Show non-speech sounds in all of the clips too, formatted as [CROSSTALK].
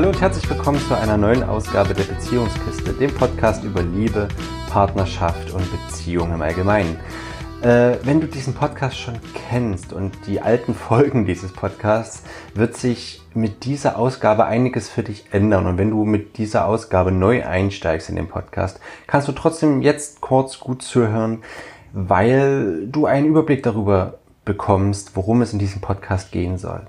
Hallo und herzlich willkommen zu einer neuen Ausgabe der Beziehungskiste, dem Podcast über Liebe, Partnerschaft und Beziehung im Allgemeinen. Äh, wenn du diesen Podcast schon kennst und die alten Folgen dieses Podcasts, wird sich mit dieser Ausgabe einiges für dich ändern. Und wenn du mit dieser Ausgabe neu einsteigst in den Podcast, kannst du trotzdem jetzt kurz gut zuhören, weil du einen Überblick darüber bekommst, worum es in diesem Podcast gehen soll.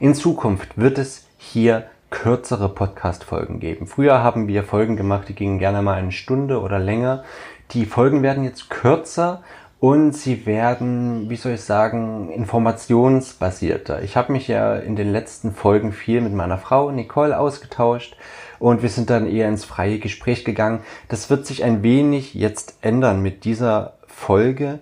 In Zukunft wird es hier kürzere Podcast-Folgen geben. Früher haben wir Folgen gemacht, die gingen gerne mal eine Stunde oder länger. Die Folgen werden jetzt kürzer und sie werden, wie soll ich sagen, informationsbasierter. Ich habe mich ja in den letzten Folgen viel mit meiner Frau Nicole ausgetauscht und wir sind dann eher ins freie Gespräch gegangen. Das wird sich ein wenig jetzt ändern mit dieser Folge.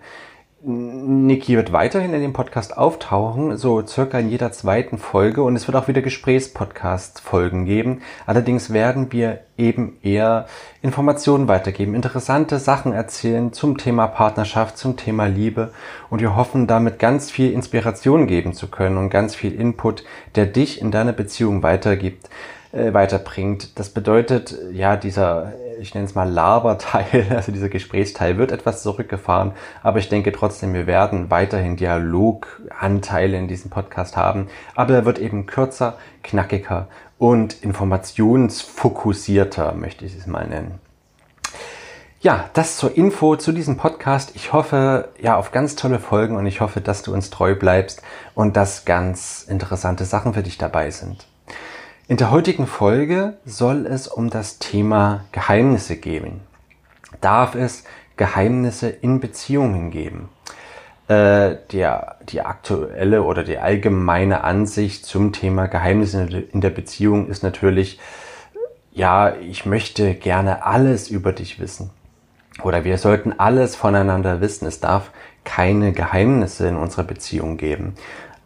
Niki wird weiterhin in dem Podcast auftauchen, so circa in jeder zweiten Folge. Und es wird auch wieder Gesprächspodcast-Folgen geben. Allerdings werden wir eben eher Informationen weitergeben, interessante Sachen erzählen zum Thema Partnerschaft, zum Thema Liebe. Und wir hoffen damit ganz viel Inspiration geben zu können und ganz viel Input, der dich in deiner Beziehung weitergibt äh, weiterbringt. Das bedeutet, ja, dieser, ich nenne es mal Laberteil, [LAUGHS] also dieser Gesprächsteil wird etwas zurückgefahren, aber ich denke trotzdem, wir werden weiterhin Dialoganteile in diesem Podcast haben, aber er wird eben kürzer, knackiger und informationsfokussierter, möchte ich es mal nennen. Ja, das zur Info zu diesem Podcast. Ich hoffe, ja, auf ganz tolle Folgen und ich hoffe, dass du uns treu bleibst und dass ganz interessante Sachen für dich dabei sind. In der heutigen Folge soll es um das Thema Geheimnisse gehen. Darf es Geheimnisse in Beziehungen geben? Äh, der, die aktuelle oder die allgemeine Ansicht zum Thema Geheimnisse in der Beziehung ist natürlich, ja, ich möchte gerne alles über dich wissen. Oder wir sollten alles voneinander wissen. Es darf keine Geheimnisse in unserer Beziehung geben.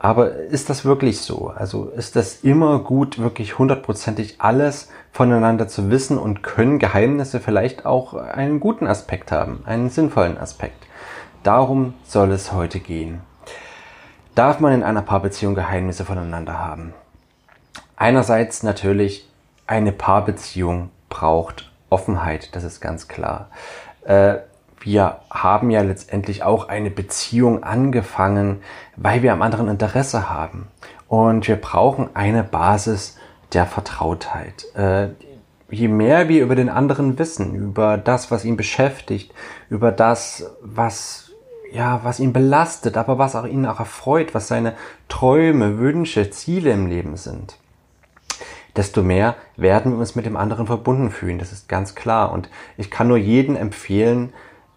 Aber ist das wirklich so? Also ist das immer gut, wirklich hundertprozentig alles voneinander zu wissen und können Geheimnisse vielleicht auch einen guten Aspekt haben, einen sinnvollen Aspekt? Darum soll es heute gehen. Darf man in einer Paarbeziehung Geheimnisse voneinander haben? Einerseits natürlich, eine Paarbeziehung braucht Offenheit, das ist ganz klar. Äh, wir haben ja letztendlich auch eine Beziehung angefangen, weil wir am anderen Interesse haben. Und wir brauchen eine Basis der Vertrautheit. Äh, je mehr wir über den anderen wissen, über das, was ihn beschäftigt, über das, was ja, was ihn belastet, aber was auch ihn auch erfreut, was seine Träume, Wünsche, Ziele im Leben sind, desto mehr werden wir uns mit dem anderen verbunden fühlen. Das ist ganz klar. Und ich kann nur jeden empfehlen,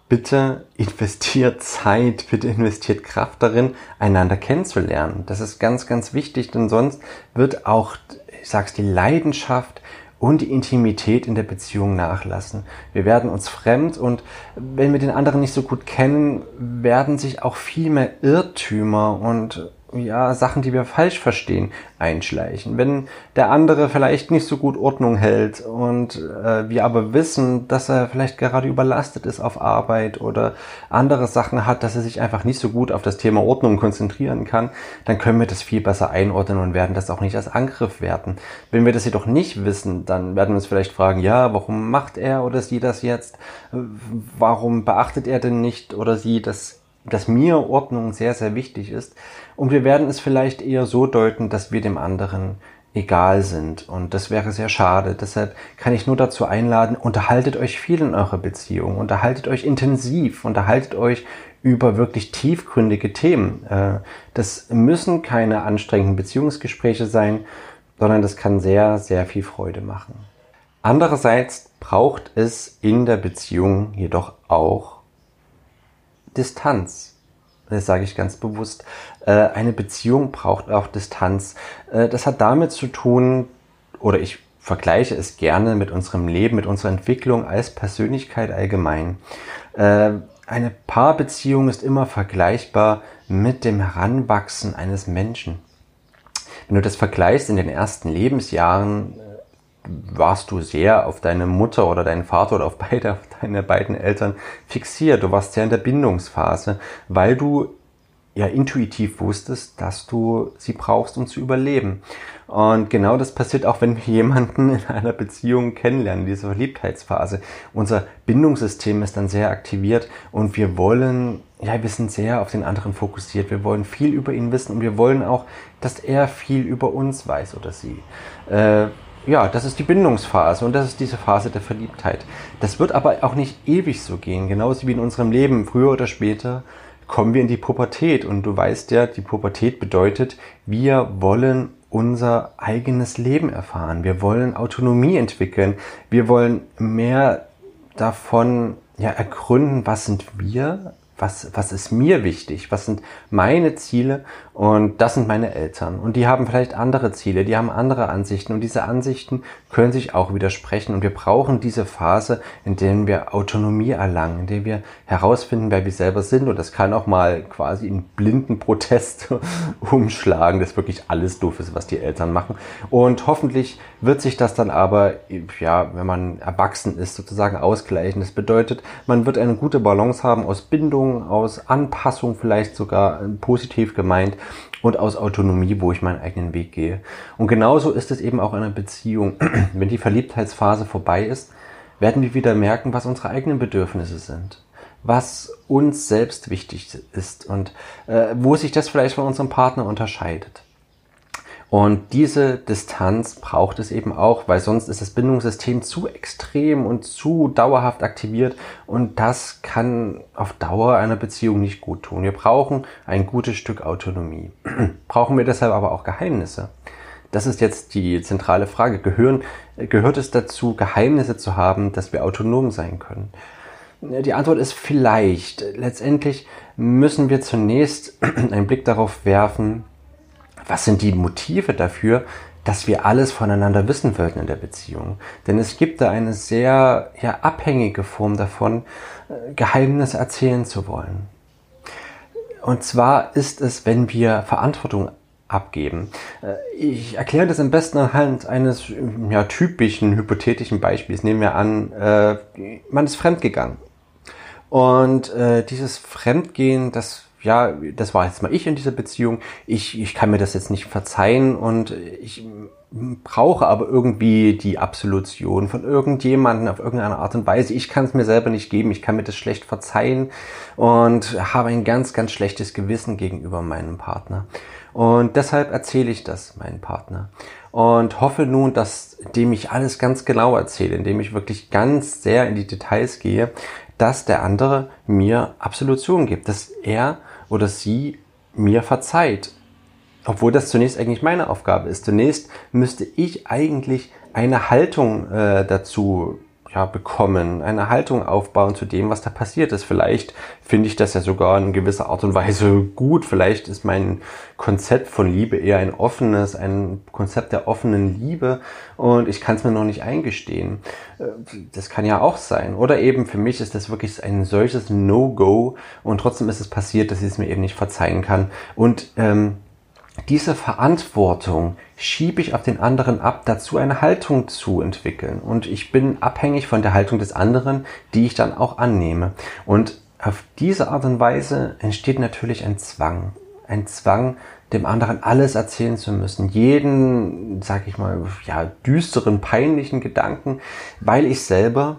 bitte investiert [LAUGHS] Zeit, bitte investiert Kraft darin, einander kennenzulernen. Das ist ganz, ganz wichtig, denn sonst wird auch, ich sag's, die Leidenschaft und die Intimität in der Beziehung nachlassen. Wir werden uns fremd und wenn wir den anderen nicht so gut kennen, werden sich auch viel mehr Irrtümer und ja, Sachen, die wir falsch verstehen, einschleichen. Wenn der andere vielleicht nicht so gut Ordnung hält und äh, wir aber wissen, dass er vielleicht gerade überlastet ist auf Arbeit oder andere Sachen hat, dass er sich einfach nicht so gut auf das Thema Ordnung konzentrieren kann, dann können wir das viel besser einordnen und werden das auch nicht als Angriff werten. Wenn wir das jedoch nicht wissen, dann werden wir uns vielleicht fragen, ja, warum macht er oder sie das jetzt? Warum beachtet er denn nicht oder sie das dass mir Ordnung sehr, sehr wichtig ist. Und wir werden es vielleicht eher so deuten, dass wir dem anderen egal sind. Und das wäre sehr schade. Deshalb kann ich nur dazu einladen, unterhaltet euch viel in eurer Beziehung, unterhaltet euch intensiv, unterhaltet euch über wirklich tiefgründige Themen. Äh, das müssen keine anstrengenden Beziehungsgespräche sein, sondern das kann sehr, sehr viel Freude machen. Andererseits braucht es in der Beziehung jedoch auch Distanz. Das sage ich ganz bewusst. Äh, eine Beziehung braucht auch Distanz. Äh, das hat damit zu tun, oder ich vergleiche es gerne mit unserem Leben, mit unserer Entwicklung als Persönlichkeit allgemein. Äh, eine Paarbeziehung ist immer vergleichbar mit dem Heranwachsen eines Menschen. Wenn du das vergleichst in den ersten Lebensjahren, warst du sehr auf deine Mutter oder deinen Vater oder auf [LAUGHS] beide, deine beiden Eltern fixiert. Du warst sehr in der Bindungsphase, weil du ja intuitiv wusstest, dass du sie brauchst, um zu überleben. Und genau das passiert auch, wenn wir jemanden in einer Beziehung kennenlernen, diese Verliebtheitsphase. Unser Bindungssystem ist dann sehr aktiviert und wir wollen, ja, wir sind sehr auf den anderen fokussiert. Wir wollen viel über ihn wissen und wir wollen auch, dass er viel über uns weiß oder sie. Äh, ja, das ist die Bindungsphase und das ist diese Phase der Verliebtheit. Das wird aber auch nicht ewig so gehen, genauso wie in unserem Leben. Früher oder später kommen wir in die Pubertät und du weißt ja, die Pubertät bedeutet, wir wollen unser eigenes Leben erfahren. Wir wollen Autonomie entwickeln. Wir wollen mehr davon ja, ergründen, was sind wir was, was ist mir wichtig, was sind meine Ziele? Und das sind meine Eltern. Und die haben vielleicht andere Ziele, die haben andere Ansichten. Und diese Ansichten können sich auch widersprechen. Und wir brauchen diese Phase, in der wir Autonomie erlangen, in der wir herausfinden, wer wir selber sind. Und das kann auch mal quasi in blinden Protest [LAUGHS] umschlagen, dass wirklich alles doof ist, was die Eltern machen. Und hoffentlich wird sich das dann aber, ja, wenn man erwachsen ist, sozusagen ausgleichen. Das bedeutet, man wird eine gute Balance haben aus Bindung, aus Anpassung vielleicht sogar positiv gemeint und aus Autonomie, wo ich meinen eigenen Weg gehe. Und genauso ist es eben auch in einer Beziehung. [CLEARS THROAT] Wenn die Verliebtheitsphase vorbei ist, werden wir wieder merken, was unsere eigenen Bedürfnisse sind, was uns selbst wichtig ist und äh, wo sich das vielleicht von unserem Partner unterscheidet. Und diese Distanz braucht es eben auch, weil sonst ist das Bindungssystem zu extrem und zu dauerhaft aktiviert und das kann auf Dauer einer Beziehung nicht gut tun. Wir brauchen ein gutes Stück Autonomie. [CLEARS THROAT] brauchen wir deshalb aber auch Geheimnisse? Das ist jetzt die zentrale Frage. Gehören, gehört es dazu, Geheimnisse zu haben, dass wir autonom sein können? Die Antwort ist vielleicht. Letztendlich müssen wir zunächst [CLEARS THROAT] einen Blick darauf werfen, was sind die Motive dafür, dass wir alles voneinander wissen wollten in der Beziehung. Denn es gibt da eine sehr ja, abhängige Form davon, äh, Geheimnisse erzählen zu wollen. Und zwar ist es, wenn wir Verantwortung abgeben. Äh, ich erkläre das am besten anhand eines ja, typischen hypothetischen Beispiels. Nehmen wir an, äh, man ist fremdgegangen. Und äh, dieses Fremdgehen, das ja, das war jetzt mal ich in dieser Beziehung, ich, ich kann mir das jetzt nicht verzeihen und ich brauche aber irgendwie die Absolution von irgendjemanden auf irgendeine Art und Weise. Ich kann es mir selber nicht geben, ich kann mir das schlecht verzeihen und habe ein ganz, ganz schlechtes Gewissen gegenüber meinem Partner. Und deshalb erzähle ich das meinem Partner und hoffe nun, dass dem ich alles ganz genau erzähle, indem ich wirklich ganz sehr in die Details gehe, dass der andere mir Absolution gibt, dass er oder sie mir verzeiht. Obwohl das zunächst eigentlich meine Aufgabe ist. Zunächst müsste ich eigentlich eine Haltung äh, dazu ja, bekommen, eine Haltung aufbauen zu dem, was da passiert ist. Vielleicht finde ich das ja sogar in gewisser Art und Weise gut. Vielleicht ist mein Konzept von Liebe eher ein offenes, ein Konzept der offenen Liebe und ich kann es mir noch nicht eingestehen. Äh, das kann ja auch sein. Oder eben für mich ist das wirklich ein solches No-Go und trotzdem ist es passiert, dass ich es mir eben nicht verzeihen kann. Und ähm, diese Verantwortung schiebe ich auf den anderen ab, dazu eine Haltung zu entwickeln. Und ich bin abhängig von der Haltung des anderen, die ich dann auch annehme. Und auf diese Art und Weise entsteht natürlich ein Zwang. Ein Zwang, dem anderen alles erzählen zu müssen. Jeden, sag ich mal, ja, düsteren, peinlichen Gedanken, weil ich selber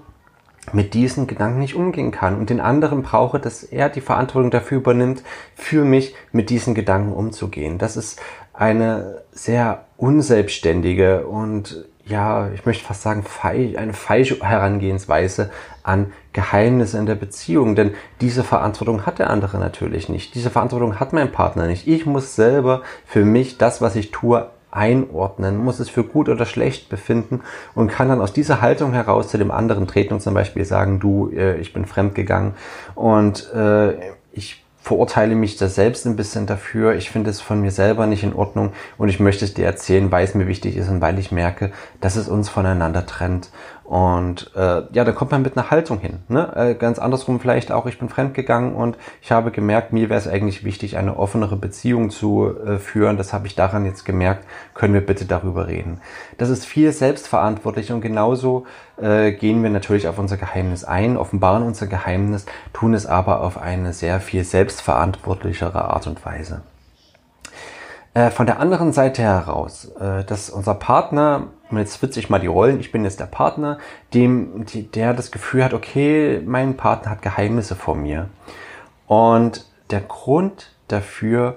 mit diesen Gedanken nicht umgehen kann und den anderen brauche, dass er die Verantwortung dafür übernimmt, für mich mit diesen Gedanken umzugehen. Das ist eine sehr unselbstständige und ja, ich möchte fast sagen, eine falsche Herangehensweise an Geheimnisse in der Beziehung, denn diese Verantwortung hat der andere natürlich nicht. Diese Verantwortung hat mein Partner nicht. Ich muss selber für mich das, was ich tue, einordnen, muss es für gut oder schlecht befinden und kann dann aus dieser Haltung heraus zu dem anderen treten und zum Beispiel sagen, du, äh, ich bin fremdgegangen und äh, ich verurteile mich da selbst ein bisschen dafür. Ich finde es von mir selber nicht in Ordnung und ich möchte es dir erzählen, weil es mir wichtig ist und weil ich merke, dass es uns voneinander trennt. Und äh, ja, da kommt man mit einer Haltung hin. Ne? Äh, ganz andersrum vielleicht auch, ich bin fremdgegangen und ich habe gemerkt, mir wäre es eigentlich wichtig, eine offenere Beziehung zu äh, führen. Das habe ich daran jetzt gemerkt. Können wir bitte darüber reden? Das ist viel selbstverantwortlich und genauso äh, gehen wir natürlich auf unser Geheimnis ein, offenbaren unser Geheimnis, tun es aber auf eine sehr viel selbstverantwortlichere Art und Weise. Äh, von der anderen Seite heraus, äh, dass unser Partner, und jetzt switche ich mal die Rollen, ich bin jetzt der Partner, dem, die, der das Gefühl hat, okay, mein Partner hat Geheimnisse vor mir. Und der Grund dafür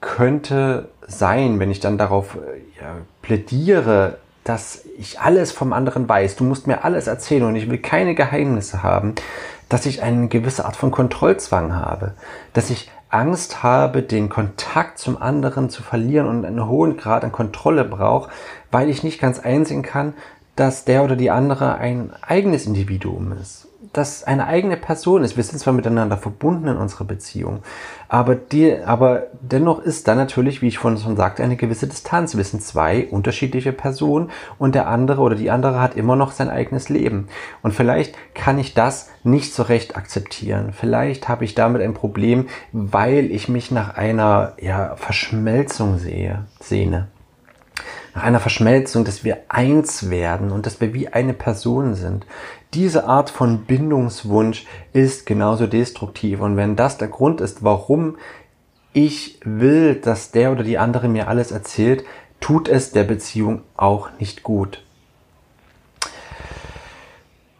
könnte sein, wenn ich dann darauf äh, ja, plädiere, dass ich alles vom anderen weiß, du musst mir alles erzählen und ich will keine Geheimnisse haben, dass ich eine gewisse Art von Kontrollzwang habe, dass ich Angst habe, den Kontakt zum anderen zu verlieren und einen hohen Grad an Kontrolle brauche, weil ich nicht ganz einsehen kann, dass der oder die andere ein eigenes Individuum ist das eine eigene Person ist. Wir sind zwar miteinander verbunden in unserer Beziehung, aber, die, aber dennoch ist da natürlich, wie ich vorhin schon sagte, eine gewisse Distanz. Wir sind zwei unterschiedliche Personen und der andere oder die andere hat immer noch sein eigenes Leben. Und vielleicht kann ich das nicht so recht akzeptieren. Vielleicht habe ich damit ein Problem, weil ich mich nach einer ja, Verschmelzung sehe, sehne nach einer Verschmelzung, dass wir eins werden und dass wir wie eine Person sind. Diese Art von Bindungswunsch ist genauso destruktiv. Und wenn das der Grund ist, warum ich will, dass der oder die andere mir alles erzählt, tut es der Beziehung auch nicht gut.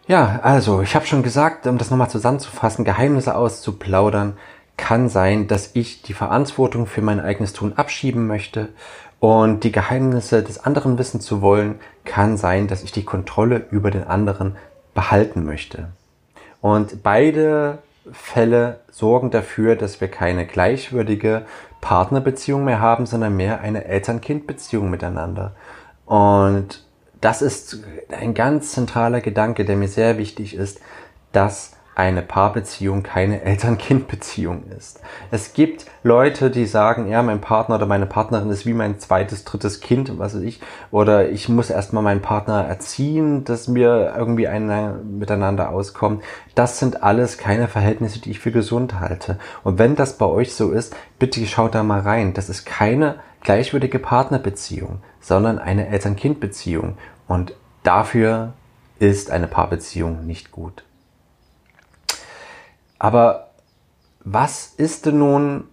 Ja, also ich habe schon gesagt, um das nochmal zusammenzufassen, Geheimnisse auszuplaudern, kann sein, dass ich die Verantwortung für mein eigenes Tun abschieben möchte und die Geheimnisse des anderen wissen zu wollen, kann sein, dass ich die Kontrolle über den anderen behalten möchte. Und beide Fälle sorgen dafür, dass wir keine gleichwürdige Partnerbeziehung mehr haben, sondern mehr eine Eltern-Kind-Beziehung miteinander. Und das ist ein ganz zentraler Gedanke, der mir sehr wichtig ist, dass eine Paarbeziehung keine Eltern-Kind-Beziehung ist. Es gibt Leute, die sagen, ja, mein Partner oder meine Partnerin ist wie mein zweites, drittes Kind, was weiß ich, oder ich muss erstmal meinen Partner erziehen, dass wir irgendwie ein, miteinander auskommen. Das sind alles keine Verhältnisse, die ich für gesund halte. Und wenn das bei euch so ist, bitte schaut da mal rein. Das ist keine gleichwürdige Partnerbeziehung, sondern eine Eltern-Kind-Beziehung. Und dafür ist eine Paarbeziehung nicht gut. Aber was ist denn nun,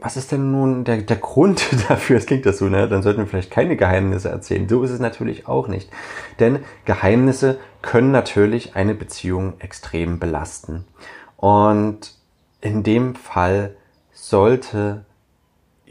was ist denn nun der, der Grund [LAUGHS] dafür? Es klingt das so, ne? Dann sollten wir vielleicht keine Geheimnisse erzählen. So ist es natürlich auch nicht. Denn Geheimnisse können natürlich eine Beziehung extrem belasten. Und in dem Fall sollte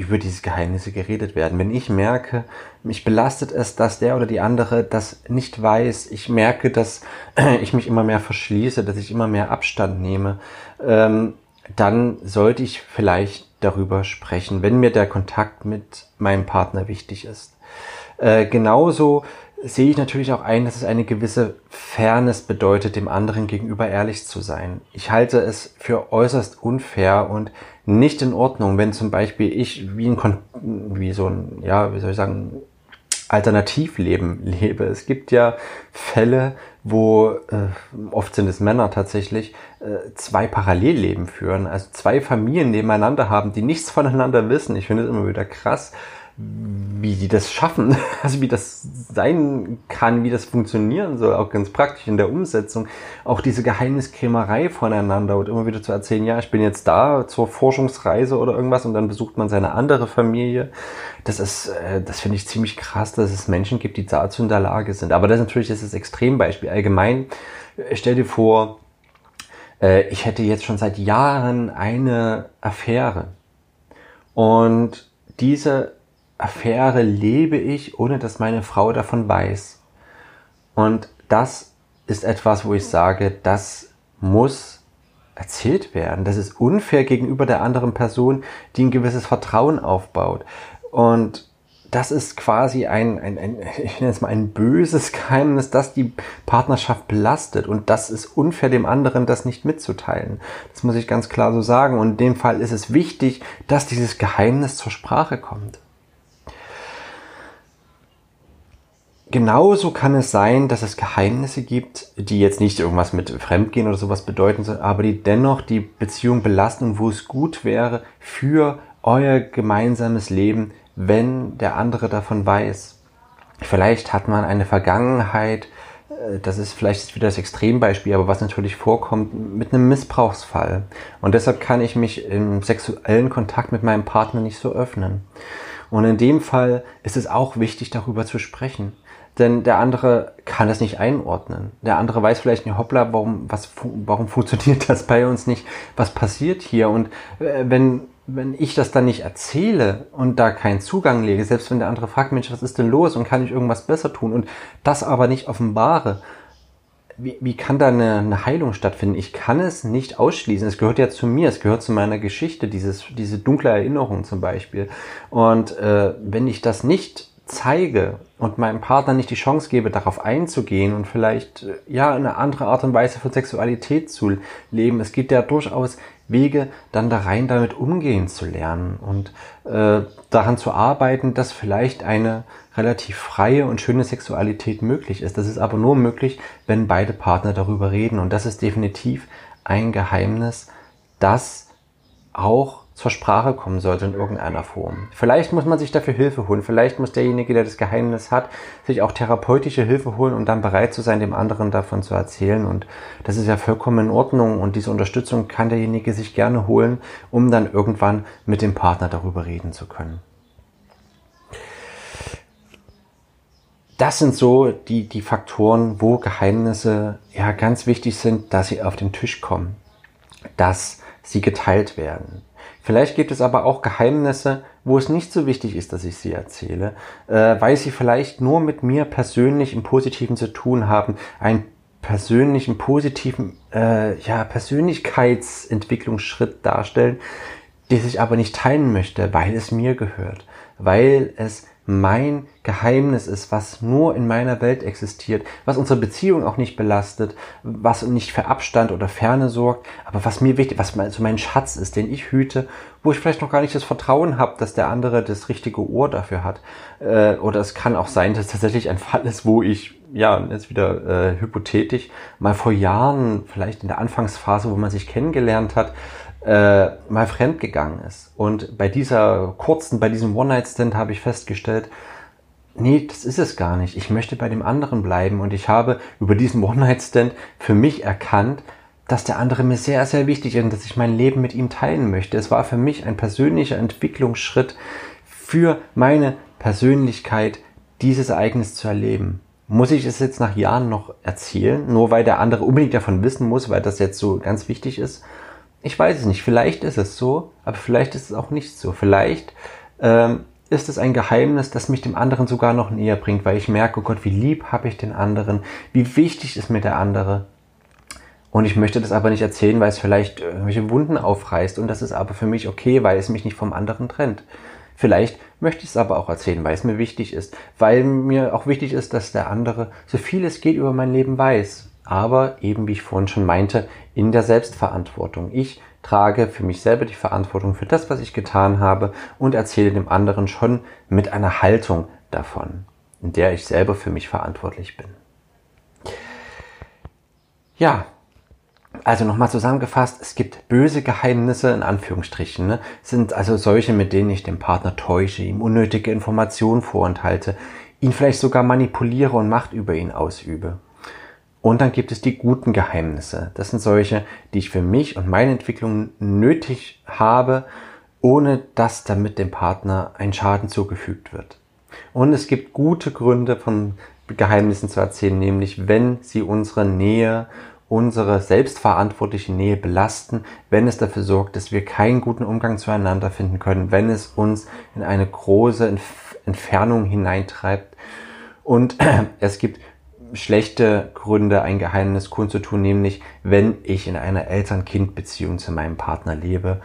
über diese Geheimnisse geredet werden. Wenn ich merke, mich belastet es, dass der oder die andere das nicht weiß, ich merke, dass [CLEARS THROAT] ich mich immer mehr verschließe, dass ich immer mehr Abstand nehme, ähm, dann sollte ich vielleicht darüber sprechen, wenn mir der Kontakt mit meinem Partner wichtig ist. Äh, genauso sehe ich natürlich auch ein, dass es eine gewisse Fairness bedeutet, dem anderen gegenüber ehrlich zu sein. Ich halte es für äußerst unfair und nicht in Ordnung, wenn zum Beispiel ich wie ein, Kon wie so ein, ja, wie soll ich sagen, Alternativleben lebe. Es gibt ja Fälle, wo äh, oft sind es Männer tatsächlich, äh, zwei Parallelleben führen, also zwei Familien nebeneinander haben, die nichts voneinander wissen. Ich finde es immer wieder krass, wie die das schaffen, [LAUGHS] also wie das sein kann, wie das funktionieren soll, auch ganz praktisch in der Umsetzung, auch diese Geheimniskrämerei voneinander und immer wieder zu erzählen, ja, ich bin jetzt da zur Forschungsreise oder irgendwas und dann besucht man seine andere Familie. Das ist, äh, das finde ich ziemlich krass, dass es Menschen gibt, die dazu in der Lage sind. Aber das natürlich ist das Extrembeispiel. Allgemein, äh, stell dir vor, äh, ich hätte jetzt schon seit Jahren eine Affäre und diese Affäre lebe ich, ohne dass meine Frau davon weiß. Und das ist etwas, wo ich sage, das muss erzählt werden. Das ist unfair gegenüber der anderen Person, die ein gewisses Vertrauen aufbaut. Und das ist quasi ein, ein, ein [LAUGHS] ich nenne es mal ein böses Geheimnis, das die Partnerschaft belastet. Und das ist unfair, dem anderen das nicht mitzuteilen. Das muss ich ganz klar so sagen. Und in dem Fall ist es wichtig, dass dieses Geheimnis zur Sprache kommt. Genauso kann es sein, dass es Geheimnisse gibt, die jetzt nicht irgendwas mit Fremdgehen oder sowas bedeuten, aber die dennoch die Beziehung belasten und wo es gut wäre für euer gemeinsames Leben, wenn der andere davon weiß. Vielleicht hat man eine Vergangenheit, äh, das ist vielleicht wieder das Extrembeispiel, aber was natürlich vorkommt, mit einem Missbrauchsfall. Und deshalb kann ich mich im sexuellen Kontakt mit meinem Partner nicht so öffnen. Und in dem Fall ist es auch wichtig, darüber zu sprechen. Denn der andere kann es nicht einordnen. Der andere weiß vielleicht nicht, hoppla, warum, was, warum funktioniert [LAUGHS] das bei uns nicht? Was passiert hier? Und äh, wenn wenn ich das dann nicht erzähle und da keinen Zugang lege, selbst wenn der andere fragt, Mensch, was ist denn los und kann ich irgendwas besser tun und das aber nicht offenbare, wie, wie kann da eine, eine Heilung stattfinden? Ich kann es nicht ausschließen. Es gehört ja zu mir, es gehört zu meiner Geschichte, dieses, diese dunkle Erinnerung zum Beispiel. Und äh, wenn ich das nicht zeige und meinem Partner nicht die Chance gebe, darauf einzugehen und vielleicht äh, ja eine andere Art und Weise von Sexualität zu leben. Es gibt ja durchaus Wege, dann da rein damit umgehen zu lernen und äh, daran zu arbeiten, dass vielleicht eine relativ freie und schöne Sexualität möglich ist. Das ist aber nur möglich, wenn beide Partner darüber reden. Und das ist definitiv ein Geheimnis, das auch zur Sprache kommen sollte in irgendeiner Form. Vielleicht muss man sich dafür Hilfe holen. Vielleicht muss derjenige, der das Geheimnis hat, sich auch therapeutische Hilfe holen und dann bereit zu sein, dem anderen davon zu erzählen. Und das ist ja vollkommen in Ordnung. Und diese Unterstützung kann derjenige sich gerne holen, um dann irgendwann mit dem Partner darüber reden zu können. Das sind so die, die Faktoren, wo Geheimnisse ja ganz wichtig sind, dass sie auf den Tisch kommen, dass sie geteilt werden. Vielleicht gibt es aber auch Geheimnisse, wo es nicht so wichtig ist, dass ich sie erzähle, äh, weil sie vielleicht nur mit mir persönlich im Positiven zu tun haben, einen persönlichen, positiven äh, ja, Persönlichkeitsentwicklungsschritt darstellen, die ich aber nicht teilen möchte, weil es mir gehört, weil es mein Geheimnis ist, was nur in meiner Welt existiert, was unsere Beziehung auch nicht belastet, was nicht für Abstand oder Ferne sorgt, aber was mir wichtig, was so mein Schatz ist, den ich hüte, wo ich vielleicht noch gar nicht das Vertrauen habe, dass der andere das richtige Ohr dafür hat. Äh, oder es kann auch sein, dass tatsächlich ein Fall ist, wo ich, ja, jetzt wieder äh, hypothetisch, mal vor Jahren, vielleicht in der Anfangsphase, wo man sich kennengelernt hat, äh, mal fremd gegangen ist. Und bei dieser kurzen, bei diesem One-Night-Stand habe ich festgestellt, nee, das ist es gar nicht. Ich möchte bei dem anderen bleiben. Und ich habe über diesen One-Night-Stand für mich erkannt, dass der andere mir sehr, sehr wichtig ist und dass ich mein Leben mit ihm teilen möchte. Es war für mich ein persönlicher Entwicklungsschritt für meine Persönlichkeit, dieses Ereignis zu erleben. Muss ich es jetzt nach Jahren noch erzählen, nur weil der andere unbedingt davon wissen muss, weil das jetzt so ganz wichtig ist? Ich weiß es nicht. Vielleicht ist es so, aber vielleicht ist es auch nicht so. Vielleicht ähm, ist es ein Geheimnis, das mich dem anderen sogar noch näher bringt, weil ich merke, oh Gott, wie lieb habe ich den anderen, wie wichtig ist mir der andere. Und ich möchte das aber nicht erzählen, weil es vielleicht irgendwelche Wunden aufreißt. Und das ist aber für mich okay, weil es mich nicht vom anderen trennt. Vielleicht möchte ich es aber auch erzählen, weil es mir wichtig ist. Weil mir auch wichtig ist, dass der andere so viel es geht über mein Leben weiß aber eben, wie ich vorhin schon meinte, in der Selbstverantwortung. Ich trage für mich selber die Verantwortung für das, was ich getan habe und erzähle dem anderen schon mit einer Haltung davon, in der ich selber für mich verantwortlich bin. Ja, also nochmal zusammengefasst, es gibt böse Geheimnisse in Anführungsstrichen, ne? sind also solche, mit denen ich den Partner täusche, ihm unnötige Informationen vorenthalte, ihn vielleicht sogar manipuliere und Macht über ihn ausübe. Und dann gibt es die guten Geheimnisse. Das sind solche, die ich für mich und meine Entwicklung nötig habe, ohne dass damit dem Partner ein Schaden zugefügt wird. Und es gibt gute Gründe von Geheimnissen zu erzählen, nämlich wenn sie unsere Nähe, unsere selbstverantwortliche Nähe belasten, wenn es dafür sorgt, dass wir keinen guten Umgang zueinander finden können, wenn es uns in eine große Entfernung hineintreibt. Und [CLEARS THROAT] es gibt schlechte Gründe, ein Geheimnis kundzutun, nämlich wenn ich in einer Eltern-Kind-Beziehung zu meinem Partner lebe.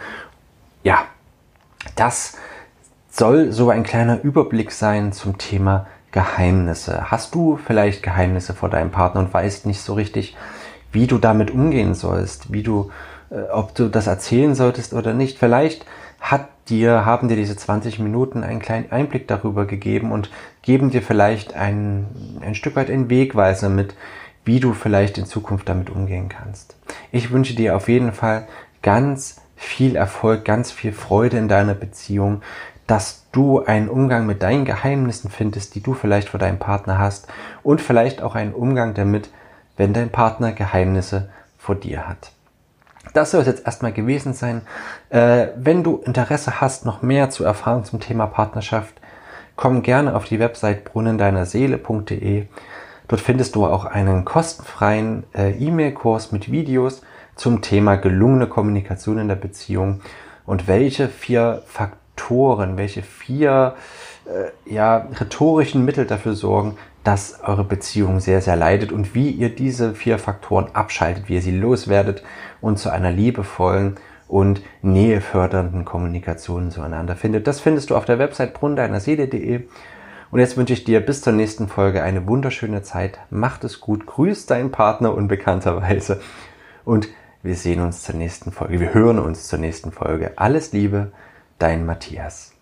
Ja, das soll so ein kleiner Überblick sein zum Thema Geheimnisse. Hast du vielleicht Geheimnisse vor deinem Partner und weißt nicht so richtig, wie du damit umgehen sollst, wie du, äh, ob du das erzählen solltest oder nicht? Vielleicht hat dir, haben dir diese 20 Minuten einen kleinen Einblick darüber gegeben und geben dir vielleicht ein, ein Stück weit einen Wegweiser mit, wie du vielleicht in Zukunft damit umgehen kannst. Ich wünsche dir auf jeden Fall ganz viel Erfolg, ganz viel Freude in deiner Beziehung, dass du einen Umgang mit deinen Geheimnissen findest, die du vielleicht vor deinem Partner hast und vielleicht auch einen Umgang damit, wenn dein Partner Geheimnisse vor dir hat. Das soll es jetzt erstmal gewesen sein. Äh, wenn du Interesse hast, noch mehr zu erfahren zum Thema Partnerschaft, komm gerne auf die Website brunnendeinerseele.de. Dort findest du auch einen kostenfreien äh, E-Mail-Kurs mit Videos zum Thema gelungene Kommunikation in der Beziehung und welche vier Faktoren, welche vier äh, ja, rhetorischen Mittel dafür sorgen, dass eure Beziehung sehr, sehr leidet und wie ihr diese vier Faktoren abschaltet, wie ihr sie loswerdet und zu einer liebevollen und nähefördernden Kommunikation zueinander findet. Das findest du auf der Website brunnendeinerseele.de. Und jetzt wünsche ich dir bis zur nächsten Folge eine wunderschöne Zeit. Macht es gut, grüß deinen Partner unbekannterweise und wir sehen uns zur nächsten Folge. Wir hören uns zur nächsten Folge. Alles Liebe, dein Matthias.